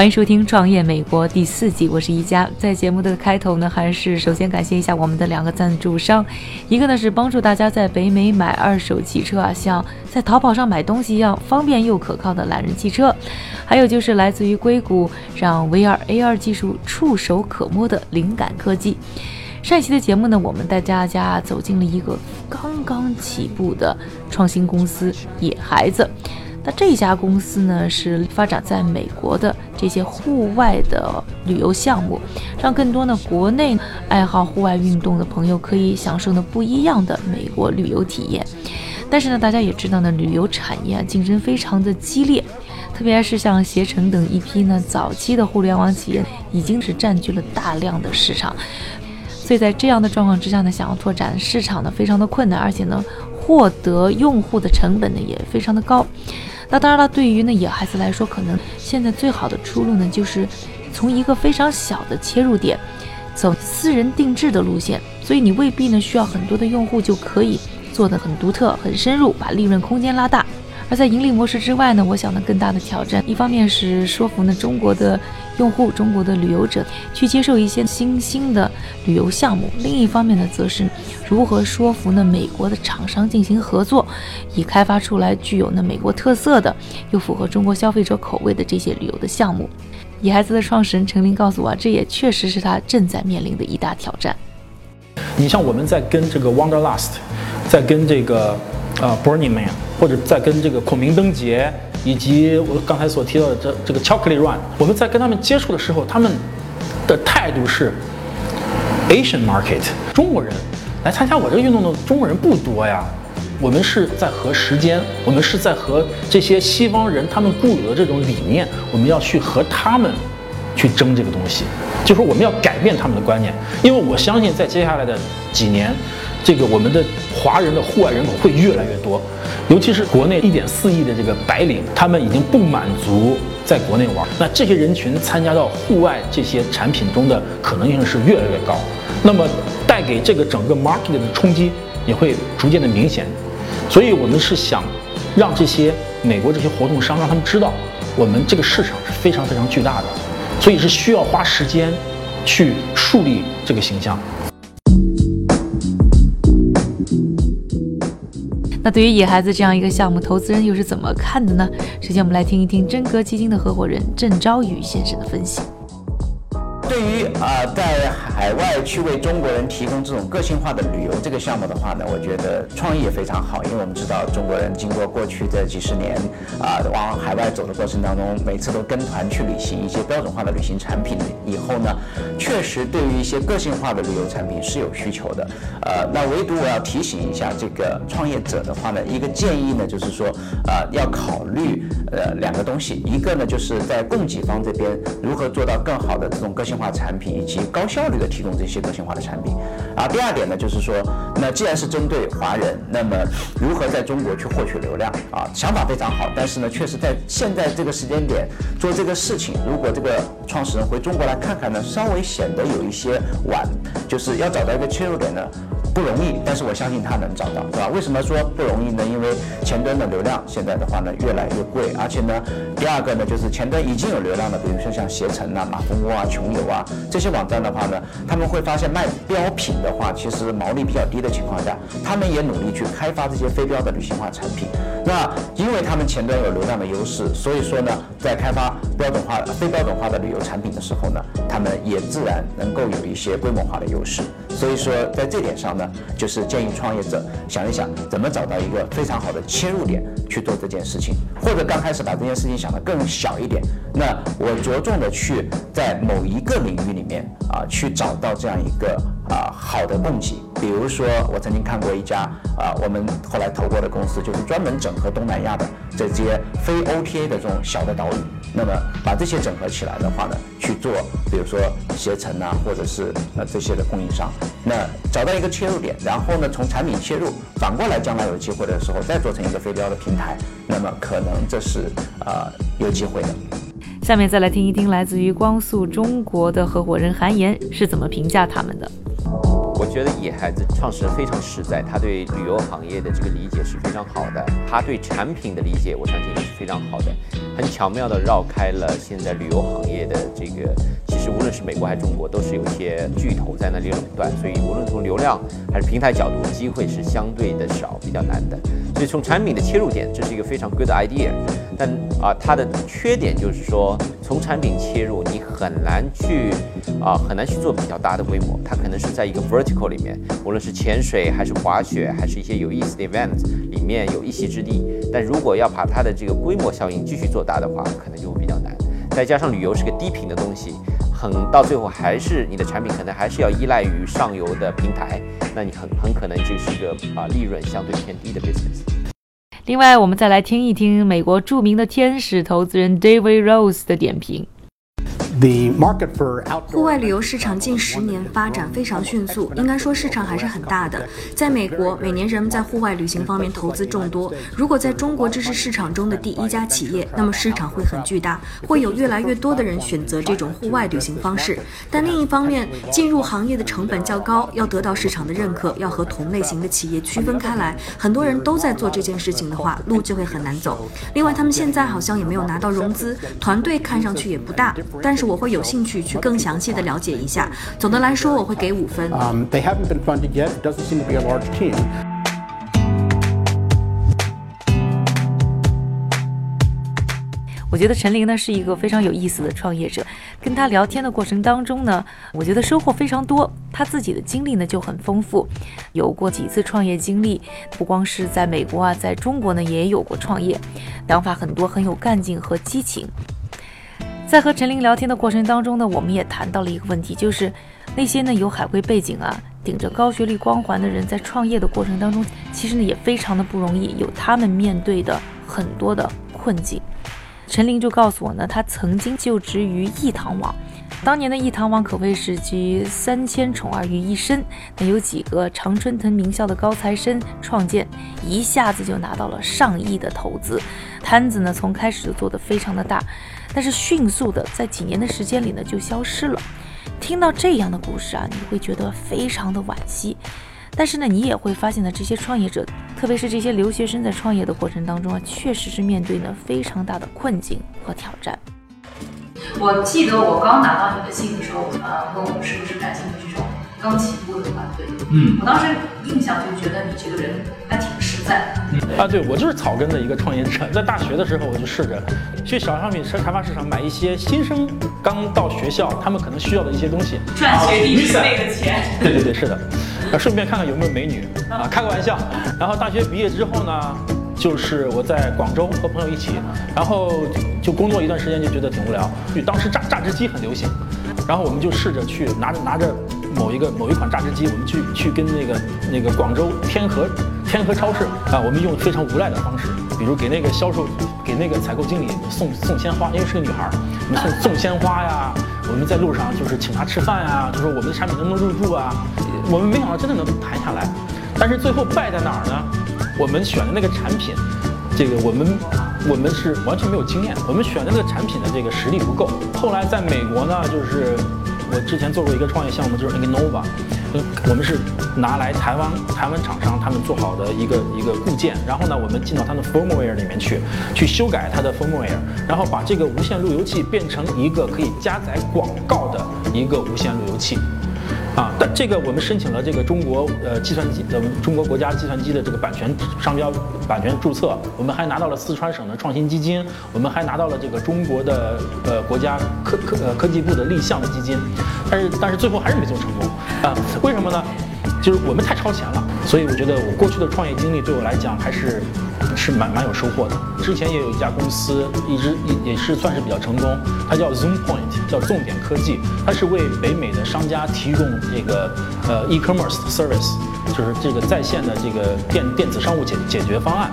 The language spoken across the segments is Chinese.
欢迎收听《创业美国》第四季，我是一加。在节目的开头呢，还是首先感谢一下我们的两个赞助商，一个呢是帮助大家在北美买二手汽车啊，像在淘宝上买东西一样方便又可靠的懒人汽车，还有就是来自于硅谷让 VR AR 技术触手可摸的灵感科技。上一期的节目呢，我们带大家走进了一个刚刚起步的创新公司——野孩子。那这家公司呢，是发展在美国的这些户外的旅游项目，让更多的国内爱好户外运动的朋友可以享受呢不一样的美国旅游体验。但是呢，大家也知道呢，旅游产业竞争非常的激烈，特别是像携程等一批呢早期的互联网企业，已经是占据了大量的市场。所以在这样的状况之下呢，想要拓展市场呢，非常的困难，而且呢，获得用户的成本呢也非常的高。那当然了，对于呢野孩子来说，可能现在最好的出路呢，就是从一个非常小的切入点，走私人定制的路线。所以你未必呢需要很多的用户就可以做得很独特、很深入，把利润空间拉大。而在盈利模式之外呢，我想呢更大的挑战，一方面是说服呢中国的用户、中国的旅游者去接受一些新兴的旅游项目；另一方面呢，则是如何说服呢美国的厂商进行合作，以开发出来具有呢美国特色的又符合中国消费者口味的这些旅游的项目。野孩子的创始人陈林告诉我，这也确实是他正在面临的一大挑战。你像我们在跟这个 Wanderlust，在跟这个。啊，Burning Man，或者在跟这个孔明灯节，以及我刚才所提到的这这个 Chocolate Run，我们在跟他们接触的时候，他们的态度是 Asian Market，中国人来参加我这个运动的中国人不多呀。我们是在和时间，我们是在和这些西方人他们固有的这种理念，我们要去和他们去争这个东西，就说我们要改变他们的观念，因为我相信在接下来的几年。这个我们的华人的户外人口会越来越多，尤其是国内一点四亿的这个白领，他们已经不满足在国内玩，那这些人群参加到户外这些产品中的可能性是越来越高，那么带给这个整个 market 的冲击也会逐渐的明显，所以我们是想让这些美国这些活动商让他们知道，我们这个市场是非常非常巨大的，所以是需要花时间去树立这个形象。那对于野孩子这样一个项目，投资人又是怎么看的呢？首先，我们来听一听真格基金的合伙人郑昭宇先生的分析。对于啊，在海外去为中国人提供这种个性化的旅游这个项目的话呢，我觉得创意也非常好。因为我们知道中国人经过过去的几十年啊，往海外走的过程当中，每次都跟团去旅行一些标准化的旅行产品以后呢，确实对于一些个性化的旅游产品是有需求的。呃，那唯独我要提醒一下这个创业者的话呢，一个建议呢，就是说啊，要考虑呃两个东西，一个呢就是在供给方这边如何做到更好的这种个性。化产品以及高效率的提供这些个性化的产品，啊，第二点呢，就是说，那既然是针对华人，那么如何在中国去获取流量啊？想法非常好，但是呢，确实在现在这个时间点做这个事情，如果这个创始人回中国来看看呢，稍微显得有一些晚，就是要找到一个切入点呢。不容易，但是我相信他能找到，对吧？为什么说不容易呢？因为前端的流量现在的话呢越来越贵，而且呢，第二个呢就是前端已经有流量的，比如说像携程啊、马蜂窝啊、穷游啊这些网站的话呢，他们会发现卖标品的话，其实毛利比较低的情况下，他们也努力去开发这些非标的旅行化产品。那因为他们前端有流量的优势，所以说呢，在开发标准化、非标准化的旅游产品的时候呢，他们也自然能够有一些规模化的优势。所以说，在这点上呢，就是建议创业者想一想，怎么找到一个非常好的切入点去做这件事情，或者刚开始把这件事情想得更小一点。那我着重的去在某一个领域里面啊，去找到这样一个啊好的供给。比如说，我曾经看过一家啊，我们后来投过的公司，就是专门整合东南亚的这些非 OTA 的这种小的岛屿。那么把这些整合起来的话呢，去做，比如说携程啊，或者是呃这些的供应商，那找到一个切入点，然后呢从产品切入，反过来将来有机会的时候再做成一个非标的平台，那么可能这是呃有机会的。下面再来听一听来自于光速中国的合伙人韩岩是怎么评价他们的。我觉得野孩子创始人非常实在，他对旅游行业的这个理解是非常好的，他对产品的理解我相信也是非常好的，很巧妙的绕开了现在旅游行业的这个，其实无论是美国还是中国，都是有一些巨头在那里垄断，所以无论从流量还是平台角度，机会是相对的少，比较难的。所以从产品的切入点，这是一个非常 good idea，但啊，它的缺点就是说，从产品切入，你很难去啊，很难去做比较大的规模，它可能是在一个 vertical 里面，无论是潜水还是滑雪，还是一些有意思的 event 里面有一席之地。但如果要把它的这个规模效应继续做大的话，可能就会比较难。再加上旅游是个低频的东西，很到最后还是你的产品可能还是要依赖于上游的平台，那你很很可能就是一个啊利润相对偏低的 business。另外，我们再来听一听美国著名的天使投资人 David Rose 的点评。户外旅游市场近十年发展非常迅速，应该说市场还是很大的。在美国，每年人们在户外旅行方面投资众多。如果在中国这是市场中的第一家企业，那么市场会很巨大，会有越来越多的人选择这种户外旅行方式。但另一方面，进入行业的成本较高，要得到市场的认可，要和同类型的企业区分开来，很多人都在做这件事情的话，路就会很难走。另外，他们现在好像也没有拿到融资，团队看上去也不大，但是。我会有兴趣去更详细的了解一下。总的来说，我会给五分。嗯，They haven't been funded yet. Doesn't seem to be a large team. 我觉得陈琳呢是一个非常有意思的创业者，跟他聊天的过程当中呢，我觉得收获非常多。他自己的经历呢就很丰富，有过几次创业经历，不光是在美国啊，在中国呢也有过创业，想法很多，很有干劲和激情。在和陈琳聊天的过程当中呢，我们也谈到了一个问题，就是那些呢有海归背景啊、顶着高学历光环的人，在创业的过程当中，其实呢也非常的不容易，有他们面对的很多的困境。陈琳就告诉我呢，他曾经就职于易堂网，当年的易堂网可谓是集三千宠儿于一身，那有几个常春藤名校的高材生创建，一下子就拿到了上亿的投资，摊子呢从开始就做得非常的大。但是迅速的在几年的时间里呢就消失了。听到这样的故事啊，你会觉得非常的惋惜。但是呢，你也会发现呢，这些创业者，特别是这些留学生在创业的过程当中啊，确实是面对呢非常大的困境和挑战。我记得我刚拿到你的信的时候，呃，问我是不是感兴趣这种刚起步的团队。嗯，我当时印象就觉得你这个人还挺实在。啊，对我就是草根的一个创业者，在大学的时候我就试着去小商品开发市场买一些新生刚到学校，他们可能需要的一些东西，赚学弟妹的钱。对对对，是的，啊，顺便看看有没有美女啊，开个玩笑。然后大学毕业之后呢，就是我在广州和朋友一起，然后就工作一段时间就觉得挺无聊，当时榨榨汁机很流行，然后我们就试着去拿着拿着。某一个某一款榨汁机，我们去去跟那个那个广州天河天河超市啊，我们用非常无赖的方式，比如给那个销售给那个采购经理送送鲜花，因为是个女孩，我们送 送鲜花呀，我们在路上就是请她吃饭呀，就说我们的产品能不能入驻啊，我们没想到真的能谈下来，但是最后败在哪儿呢？我们选的那个产品，这个我们我们是完全没有经验，我们选的那个产品的这个实力不够。后来在美国呢，就是。我之前做过一个创业项目，就是那个 Nova，我们是拿来台湾台湾厂商他们做好的一个一个固件，然后呢，我们进到它的 firmware 里面去，去修改它的 firmware，然后把这个无线路由器变成一个可以加载广告的一个无线路由器。啊，但这个我们申请了这个中国呃计算机的中国国家计算机的这个版权商标版权注册，我们还拿到了四川省的创新基金，我们还拿到了这个中国的呃国家科科呃科技部的立项的基金，但是但是最后还是没做成功啊？为什么呢？就是我们太超前了，所以我觉得我过去的创业经历对我来讲还是是蛮蛮有收获的。之前也有一家公司，一直也也是算是比较成功，它叫 Zoom Point，叫重点科技，它是为北美的商家提供这个呃 e-commerce service，就是这个在线的这个电电子商务解解决方案。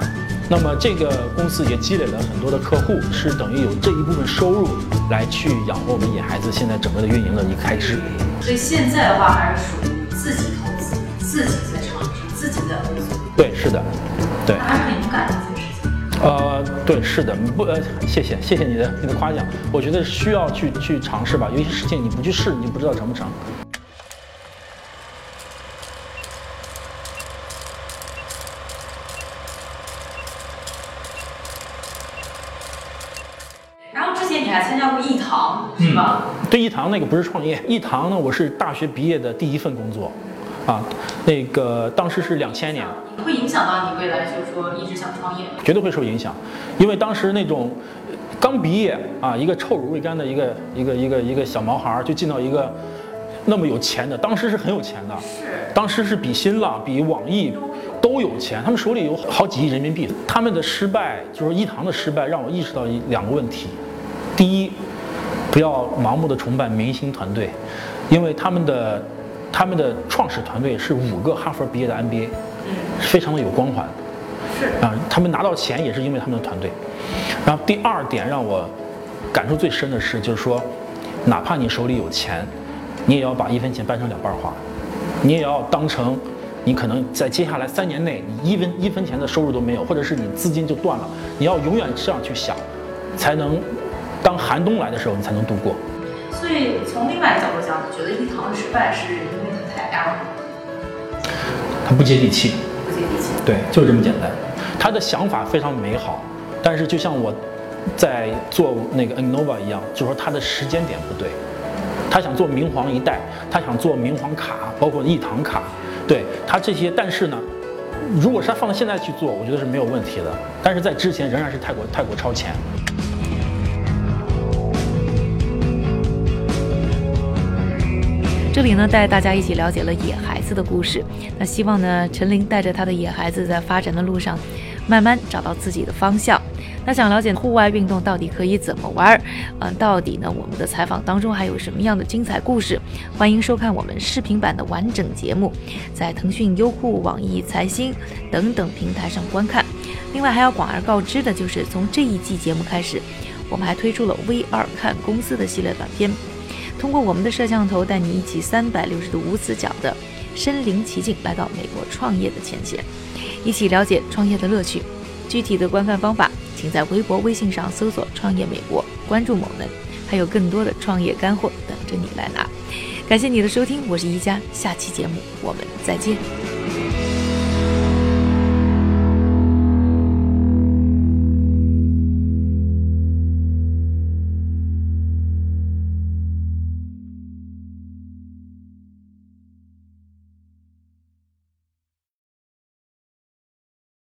那么这个公司也积累了很多的客户，是等于有这一部分收入来去养活我们野孩子现在整个的运营的一个开支。所以现在的话还是属于自己投资。自己在尝试，自己在摸索。对，是的，对。还是勇敢这件事情。呃，对，是的，不，呃，谢谢，谢谢你的你的夸奖。我觉得需要去去尝试吧，有些事情你不去试，你就不知道成不成。然后之前你还参加过艺堂，是吧？对，艺堂那个不是创业，艺堂呢，我是大学毕业的第一份工作。啊，那个当时是两千年，会影响到你未来，就是说一直想创业绝对会受影响，因为当时那种刚毕业啊，一个臭乳未干的一个一个一个一个小毛孩儿，就进到一个那么有钱的，当时是很有钱的，是，当时是比新浪、比网易都有钱，他们手里有好几亿人民币。他们的失败，就是一堂的失败，让我意识到一两个问题：第一，不要盲目的崇拜明星团队，因为他们的。他们的创始团队是五个哈佛毕业的 MBA，非常的有光环。是啊，他们拿到钱也是因为他们的团队。然后第二点让我感受最深的是，就是说，哪怕你手里有钱，你也要把一分钱掰成两半花，你也要当成你可能在接下来三年内你一分一分钱的收入都没有，或者是你资金就断了，你要永远这样去想，才能当寒冬来的时候你才能度过。所以从另外一个角度讲，你觉得一堂的失败是因为它太 L，它不接地气，不接地气，对，就是这么简单。他的想法非常美好，但是就像我在做那个 Innova 一样，就说他的时间点不对。他想做明黄一代，他想做明黄卡，包括一堂卡，对他这些，但是呢，如果是他放到现在去做，我觉得是没有问题的。但是在之前仍然是太过太过超前。这里呢，带大家一起了解了野孩子的故事。那希望呢，陈琳带着他的野孩子在发展的路上，慢慢找到自己的方向。那想了解户外运动到底可以怎么玩儿？嗯，到底呢，我们的采访当中还有什么样的精彩故事？欢迎收看我们视频版的完整节目，在腾讯、优酷、网易、财新等等平台上观看。另外还要广而告之的就是，从这一季节目开始，我们还推出了 VR 看公司的系列短片。通过我们的摄像头，带你一起三百六十度无死角的身临其境，来到美国创业的前线，一起了解创业的乐趣。具体的观看方法，请在微博、微信上搜索“创业美国”，关注我们，还有更多的创业干货等着你来拿。感谢你的收听，我是一佳，下期节目我们再见。